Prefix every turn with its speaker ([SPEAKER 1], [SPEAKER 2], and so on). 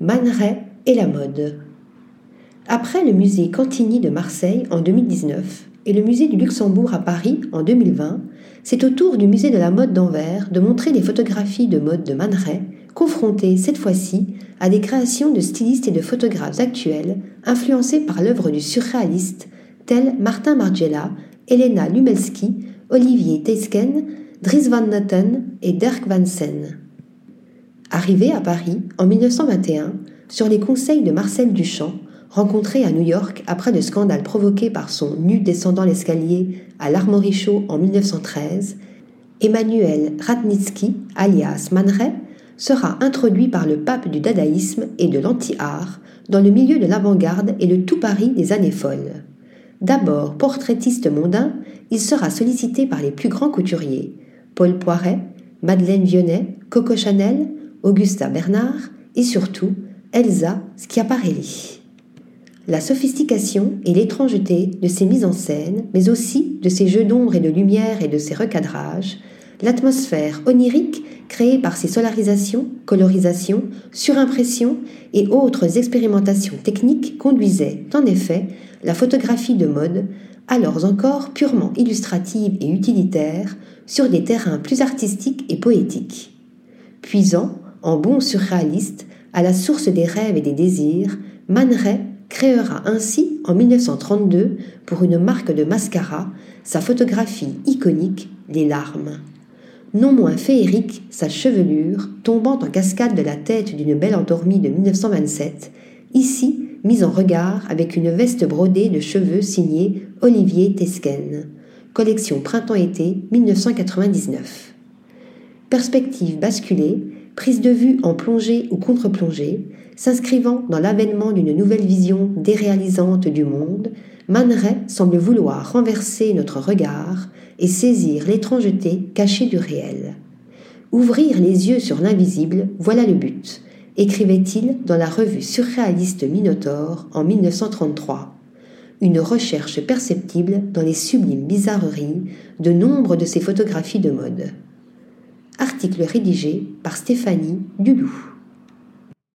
[SPEAKER 1] Man Ray et la mode. Après le musée Cantini de Marseille en 2019 et le musée du Luxembourg à Paris en 2020, c'est au tour du musée de la mode d'Anvers de montrer les photographies de mode de Man Ray, confrontées cette fois-ci à des créations de stylistes et de photographes actuels influencés par l'œuvre du surréaliste tels Martin Margiela, Elena Lumelski, Olivier Teisken, Dries Van Noten et Dirk Van Sen. Arrivé à Paris en 1921, sur les conseils de Marcel Duchamp, rencontré à New York après le scandale provoqué par son nu descendant l'escalier à l'Armory Show en 1913, Emmanuel Ratnitsky, alias Man Ray, sera introduit par le pape du dadaïsme et de l'anti-art dans le milieu de l'avant-garde et le tout Paris des années folles. D'abord portraitiste mondain, il sera sollicité par les plus grands couturiers Paul Poiret, Madeleine Vionnet, Coco Chanel, Augusta Bernard et surtout Elsa Schiaparelli. La sophistication et l'étrangeté de ses mises en scène, mais aussi de ses jeux d'ombre et de lumière et de ses recadrages, l'atmosphère onirique créée par ses solarisations, colorisations, surimpressions et autres expérimentations techniques conduisait, en effet, la photographie de mode, alors encore purement illustrative et utilitaire, sur des terrains plus artistiques et poétiques. Puisant, en bon surréaliste, à la source des rêves et des désirs, Man créera ainsi en 1932, pour une marque de mascara, sa photographie iconique Les larmes. Non moins féerique, sa chevelure, tombant en cascade de la tête d'une belle endormie de 1927, ici mise en regard avec une veste brodée de cheveux signée Olivier Tesken. Collection Printemps-été 1999. Perspective basculée, prise de vue en plongée ou contre-plongée, s'inscrivant dans l'avènement d'une nouvelle vision déréalisante du monde, Man semble vouloir renverser notre regard et saisir l'étrangeté cachée du réel. Ouvrir les yeux sur l'invisible, voilà le but écrivait-il dans la revue surréaliste Minotaure en 1933. Une recherche perceptible dans les sublimes bizarreries de nombre de ses photographies de mode. Article rédigé par Stéphanie Dulou.